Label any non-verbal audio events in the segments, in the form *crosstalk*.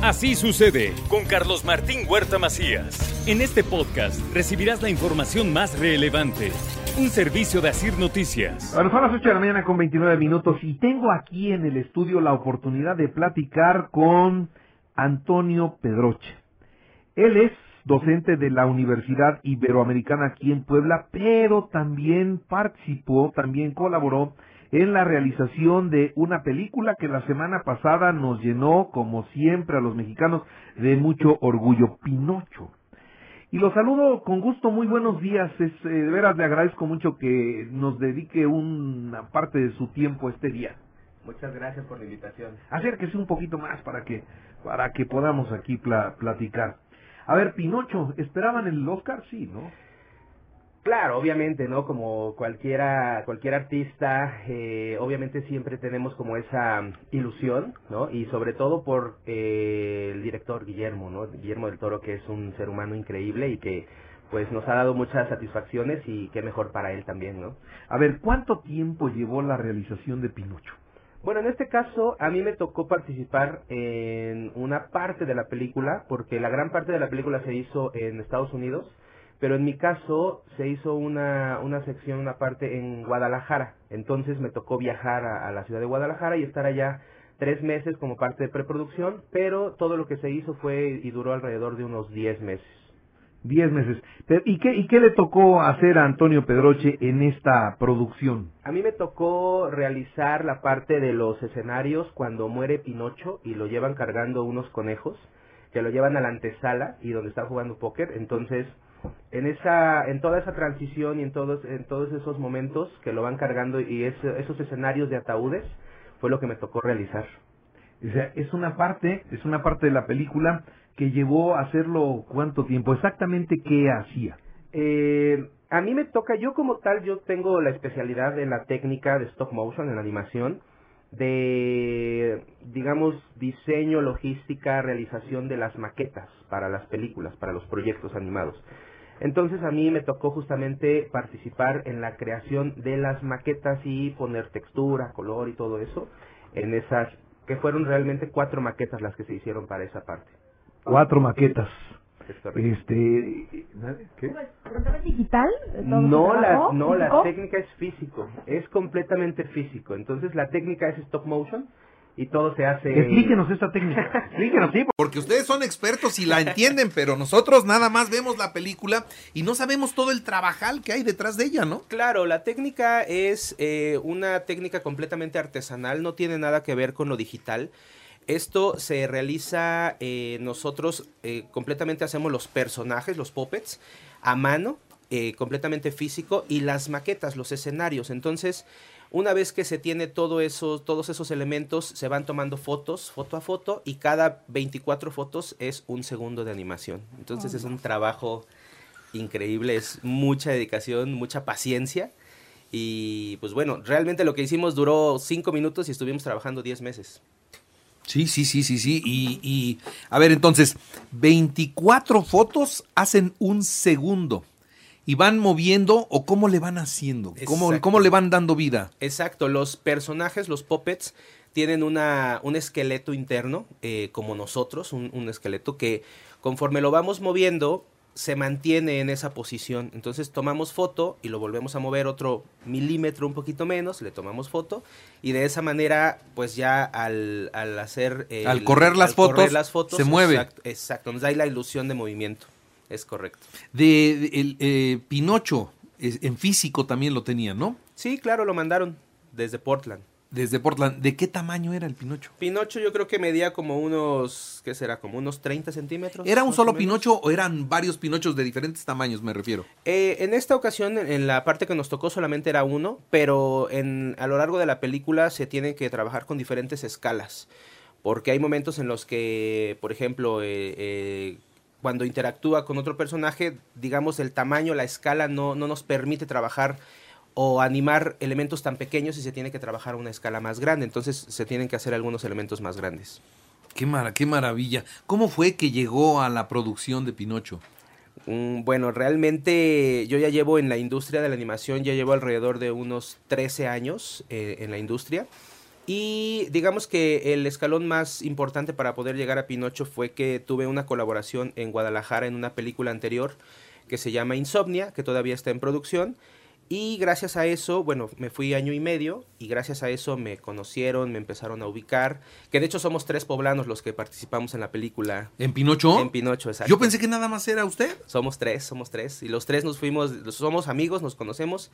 Así sucede con Carlos Martín Huerta Macías. En este podcast recibirás la información más relevante. Un servicio de Asir Noticias. Bueno, son las 8 de la mañana con 29 minutos y tengo aquí en el estudio la oportunidad de platicar con Antonio Pedroche. Él es docente de la Universidad Iberoamericana aquí en Puebla, pero también participó, también colaboró en la realización de una película que la semana pasada nos llenó, como siempre, a los mexicanos de mucho orgullo, Pinocho. Y lo saludo con gusto, muy buenos días. Es, eh, de veras le agradezco mucho que nos dedique una parte de su tiempo este día. Muchas gracias por la invitación. Acérquese un poquito más para que, para que podamos aquí pla- platicar. A ver, Pinocho, ¿esperaban el Oscar? Sí, ¿no? Claro, obviamente, ¿no? Como cualquiera, cualquier artista, eh, obviamente siempre tenemos como esa ilusión, ¿no? Y sobre todo por eh, el director Guillermo, ¿no? Guillermo del Toro, que es un ser humano increíble y que pues nos ha dado muchas satisfacciones y qué mejor para él también, ¿no? A ver, ¿cuánto tiempo llevó la realización de Pinocho? Bueno, en este caso a mí me tocó participar en una parte de la película, porque la gran parte de la película se hizo en Estados Unidos, pero en mi caso se hizo una, una sección, una parte en Guadalajara. Entonces me tocó viajar a, a la ciudad de Guadalajara y estar allá tres meses como parte de preproducción, pero todo lo que se hizo fue y duró alrededor de unos diez meses. Diez meses. ¿y, qué, ¿Y qué le tocó hacer a Antonio Pedroche en esta producción? A mí me tocó realizar la parte de los escenarios cuando muere Pinocho y lo llevan cargando unos conejos que lo llevan a la antesala y donde está jugando póker. Entonces, en esa, en toda esa transición y en todos, en todos esos momentos que lo van cargando y ese- esos escenarios de ataúdes fue lo que me tocó realizar. O sea, es una parte, es una parte de la película que llevó a hacerlo cuánto tiempo, exactamente qué hacía. Eh, a mí me toca, yo como tal, yo tengo la especialidad en la técnica de stop motion, en la animación, de, digamos, diseño, logística, realización de las maquetas para las películas, para los proyectos animados. Entonces a mí me tocó justamente participar en la creación de las maquetas y poner textura, color y todo eso en esas, que fueron realmente cuatro maquetas las que se hicieron para esa parte. Cuatro maquetas. Este, ¿qué? ¿Pero es digital? ¿Todo No, la, no, la técnica es físico, es completamente físico. Entonces la técnica es stop motion y todo se hace... Explíquenos esta técnica. *laughs* Explíquenos, sí. Porque ustedes son expertos y la entienden, pero nosotros nada más vemos la película y no sabemos todo el trabajal que hay detrás de ella, ¿no? Claro, la técnica es eh, una técnica completamente artesanal, no tiene nada que ver con lo digital. Esto se realiza, eh, nosotros eh, completamente hacemos los personajes, los puppets, a mano, eh, completamente físico, y las maquetas, los escenarios. Entonces, una vez que se tiene todo eso, todos esos elementos, se van tomando fotos, foto a foto, y cada 24 fotos es un segundo de animación. Entonces, es un trabajo increíble, es mucha dedicación, mucha paciencia. Y pues bueno, realmente lo que hicimos duró cinco minutos y estuvimos trabajando 10 meses. Sí, sí, sí, sí, sí. Y, y, a ver, entonces, 24 fotos hacen un segundo. ¿Y van moviendo o cómo le van haciendo? ¿Cómo, cómo le van dando vida? Exacto, los personajes, los puppets, tienen una, un esqueleto interno, eh, como nosotros, un, un esqueleto que conforme lo vamos moviendo, se mantiene en esa posición. Entonces tomamos foto y lo volvemos a mover otro milímetro, un poquito menos, le tomamos foto y de esa manera, pues ya al, al hacer... Al correr las fotos, se mueve. Exacto, exacto, nos da ahí la ilusión de movimiento. Es correcto. De, de- el eh, Pinocho, en físico también lo tenían, ¿no? Sí, claro, lo mandaron desde Portland. Desde Portland. ¿De qué tamaño era el Pinocho? Pinocho yo creo que medía como unos, ¿qué será? Como unos 30 centímetros. ¿Era un solo o. Pinocho o eran varios Pinochos de diferentes tamaños, me refiero? Eh, en esta ocasión, en la parte que nos tocó solamente era uno, pero en, a lo largo de la película se tiene que trabajar con diferentes escalas, porque hay momentos en los que, por ejemplo, eh, eh, cuando interactúa con otro personaje, digamos, el tamaño, la escala no, no nos permite trabajar o animar elementos tan pequeños y se tiene que trabajar a una escala más grande, entonces se tienen que hacer algunos elementos más grandes. Qué, mara- qué maravilla. ¿Cómo fue que llegó a la producción de Pinocho? Mm, Bueno, realmente yo ya llevo en la industria de la animación, ya llevo alrededor de unos 13 años eh, en la industria. Y digamos que el escalón más importante para poder llegar a Pinocho fue que tuve una colaboración en Guadalajara en una película anterior que se llama Insomnia, que todavía está en producción. Y gracias a eso, bueno, me fui año y medio y gracias a eso me conocieron, me empezaron a ubicar, que de hecho somos tres poblanos los que participamos en la película. ¿En Pinocho? En Pinocho, exacto. Yo pensé que nada más era usted. Somos tres, somos tres. Y los tres nos fuimos, somos amigos, nos conocemos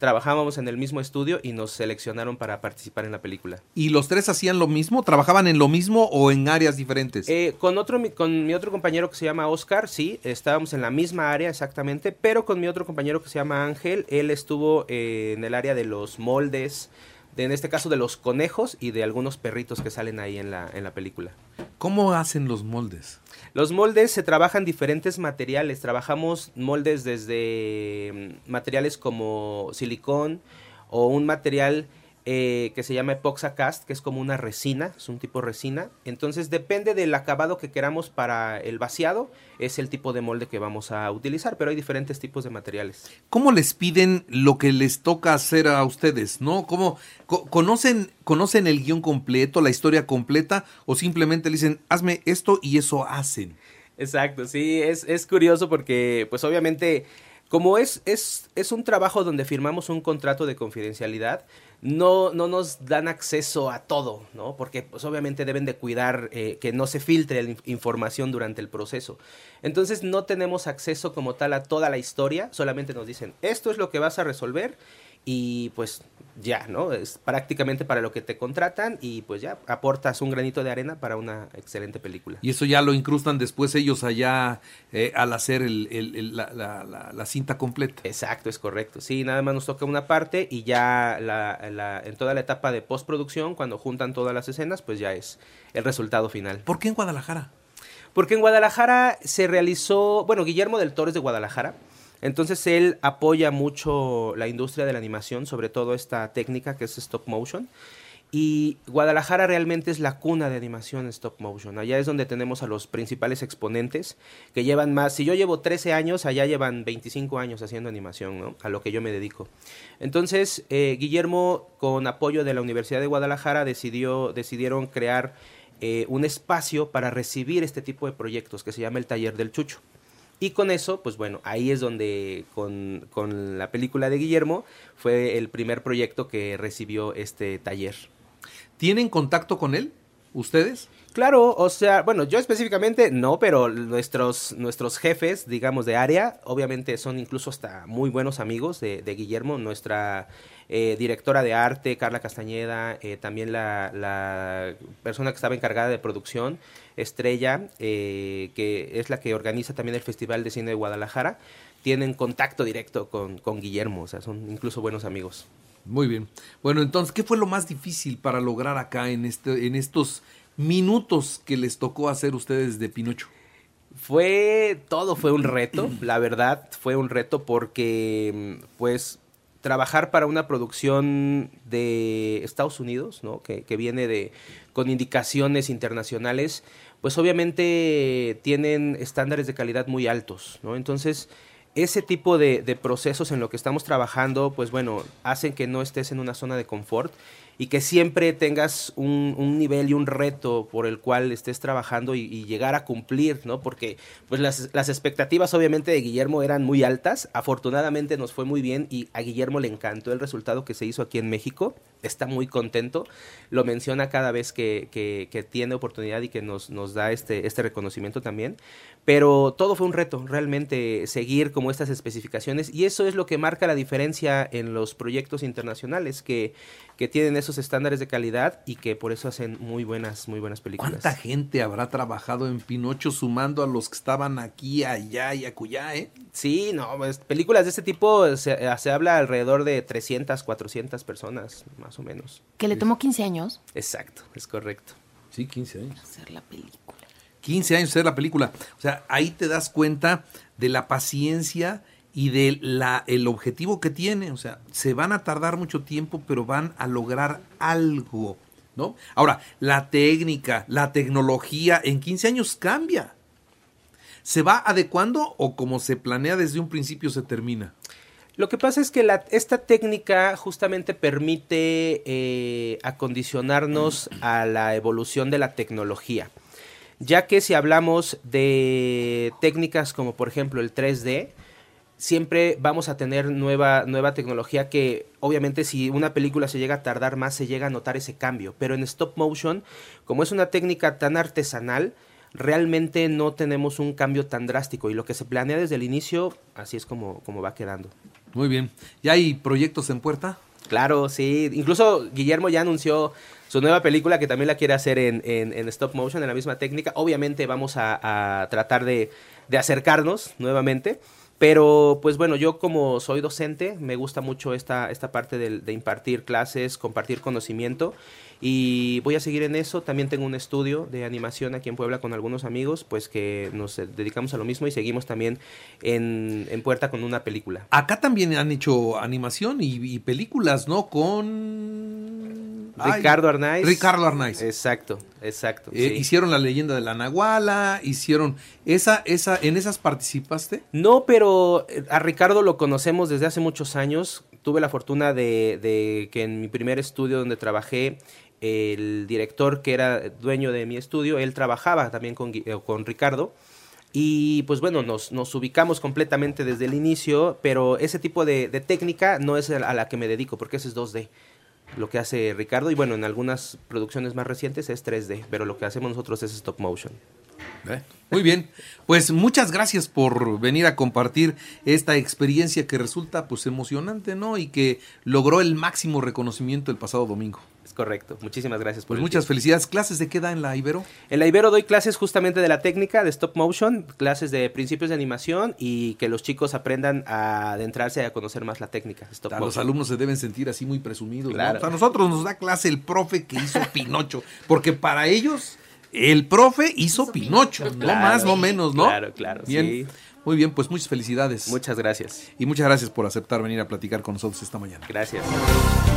trabajábamos en el mismo estudio y nos seleccionaron para participar en la película. ¿Y los tres hacían lo mismo? ¿Trabajaban en lo mismo o en áreas diferentes? Eh, con, otro, con mi otro compañero que se llama Oscar, sí, estábamos en la misma área exactamente, pero con mi otro compañero que se llama Ángel, él estuvo eh, en el área de los moldes, de, en este caso de los conejos y de algunos perritos que salen ahí en la, en la película. ¿Cómo hacen los moldes? Los moldes se trabajan diferentes materiales. Trabajamos moldes desde mm, materiales como silicón o un material eh, que se llama Epoxacast, que es como una resina, es un tipo resina. Entonces depende del acabado que queramos para el vaciado, es el tipo de molde que vamos a utilizar, pero hay diferentes tipos de materiales. ¿Cómo les piden lo que les toca hacer a ustedes? ¿No? ¿Cómo conocen, conocen el guion completo, la historia completa, o simplemente le dicen, hazme esto y eso hacen? Exacto, sí, es, es curioso porque, pues obviamente, como es, es, es un trabajo donde firmamos un contrato de confidencialidad, no, no nos dan acceso a todo, ¿no? Porque pues obviamente deben de cuidar eh, que no se filtre la información durante el proceso. Entonces no tenemos acceso como tal a toda la historia, solamente nos dicen, esto es lo que vas a resolver y pues ya, ¿no? Es prácticamente para lo que te contratan y pues ya aportas un granito de arena para una excelente película. Y eso ya lo incrustan después ellos allá eh, al hacer la, cinta completa. Exacto, es correcto. Sí, nada más nos toca una parte y ya en toda la etapa de postproducción, cuando juntan todas las escenas, pues ya es el resultado final. ¿Por qué en Guadalajara? Porque en Guadalajara se realizó, bueno, Guillermo del Toro es de Guadalajara. Entonces él apoya mucho la industria de la animación, sobre todo esta técnica que es stop motion. Y Guadalajara realmente es la cuna de animación stop motion. Allá es donde tenemos a los principales exponentes que llevan más. Si yo llevo 13 años, allá llevan 25 años haciendo animación, ¿no? A lo que yo me dedico. Entonces, eh, Guillermo, con apoyo de la Universidad de Guadalajara, decidió, decidieron crear eh, un espacio para recibir este tipo de proyectos que se llama el Taller del Chucho. Y con eso, pues bueno, ahí es donde con, con la película de Guillermo fue el primer proyecto que recibió este taller. ¿Tienen contacto con él? ¿Ustedes? Claro, o sea, bueno, yo específicamente no, pero nuestros, nuestros jefes, digamos, de área, obviamente son incluso hasta muy buenos amigos de, de Guillermo, nuestra eh, directora de arte, Carla Castañeda, eh, también la, la, persona que estaba encargada de producción, Estrella, eh, que es la que organiza también el Festival de Cine de Guadalajara, tienen contacto directo con, con Guillermo, o sea, son incluso buenos amigos. Muy bien. Bueno, entonces, ¿qué fue lo más difícil para lograr acá en, este, en estos minutos que les tocó hacer ustedes de Pinocho? Fue, todo fue un reto, *clears throat* la verdad, fue un reto porque, pues, trabajar para una producción de Estados Unidos, ¿no? Que, que, viene de con indicaciones internacionales, pues obviamente tienen estándares de calidad muy altos, ¿no? Entonces, ese tipo de, de procesos en lo que estamos trabajando, pues bueno, hacen que no estés en una zona de confort y que siempre tengas un, un, nivel y un reto por el cual estés trabajando y, y llegar a cumplir, ¿no? Porque pues las, las, expectativas obviamente de Guillermo eran muy altas, afortunadamente nos fue muy bien y a Guillermo le encantó el resultado que se hizo aquí en México, está muy contento, lo menciona cada vez que, que, que tiene oportunidad y que nos, nos da este, este reconocimiento también, pero todo fue un reto, realmente seguir como estas especificaciones. Y eso es lo que marca la diferencia en los proyectos internacionales que, que tienen esos estándares de calidad y que por eso hacen muy buenas, muy buenas películas. ¿Cuánta gente habrá trabajado en Pinocho sumando a los que estaban aquí, allá y acullá, eh? Sí, no, pues, películas de este tipo se, se, habla alrededor de 300, 400 personas, más o menos. ¿Que le tomó 15 años? Exacto, es correcto. Sí, 15 años. Hacer la película. 15 años hacer la película. O sea, ahí te das cuenta de la paciencia y de la, el objetivo que tiene. O sea, se van a tardar mucho tiempo, pero van a lograr algo, ¿no? Ahora, la técnica, la tecnología en 15 años cambia. ¿Se va adecuando o como se planea desde un principio se termina? Lo que pasa es que esta técnica justamente permite eh, acondicionarnos a la evolución de la tecnología. Ya que si hablamos de técnicas como por ejemplo el 3D, siempre vamos a tener nueva, nueva tecnología que obviamente si una película se llega a tardar más se llega a notar ese cambio. Pero en stop motion, como es una técnica tan artesanal, realmente no tenemos un cambio tan drástico y lo que se planea desde el inicio, así es como, como va quedando. Muy bien. ¿Ya hay proyectos en puerta? Claro, sí. Incluso Guillermo ya anunció su nueva película que también la quiere hacer en, en, stop motion, en la misma técnica. Obviamente vamos a, tratar de, de acercarnos nuevamente. Pero pues bueno, yo como soy docente, me gusta mucho esta, esta parte de, de, impartir clases, compartir conocimiento y voy a seguir en eso. También tengo un estudio de animación aquí en Puebla con algunos amigos, pues que nos dedicamos a lo mismo y seguimos también en, en puerta con una película. Acá también han hecho animación y, películas, ¿no? Con... Ricardo Arnaiz. Ricardo Arnaiz. Exacto, exacto. Eh, hicieron la leyenda de la Nahuala, hicieron... Esa, esa, ¿En esas participaste? No, pero eh, a Ricardo lo conocemos desde hace muchos años. Tuve la fortuna de, de que en mi primer estudio donde trabajé el director que era dueño de mi estudio, él trabajaba también con, eh, con Ricardo. Y pues bueno, nos, nos, ubicamos completamente desde el inicio, pero ese tipo de, de, técnica no es a la que me dedico, porque ese es 2D, lo que hace Ricardo. Y bueno, en algunas producciones más recientes es 3D, pero lo que hacemos nosotros es stop motion. Muy bien, pues muchas gracias por venir a compartir esta experiencia que resulta pues emocionante, ¿no? Y que logró el máximo reconocimiento el pasado domingo. Es correcto, muchísimas gracias por Pues muchas felicidades. ¿Clases de qué da en la Ibero? En la Ibero doy clases justamente de la técnica de stop motion, clases de principios de animación y que los chicos aprendan a adentrarse a conocer más la técnica. Stop Los alumnos se deben sentir así muy presumidos. Claro. a nosotros nos da clase el profe que hizo *laughs* Pinocho, porque para ellos el profe hizo Pinocho, no más, no menos, ¿no? Claro, claro. Bien. Muy bien, pues muchas felicidades. Muchas gracias. Y muchas gracias por aceptar venir a platicar con nosotros esta mañana. Gracias.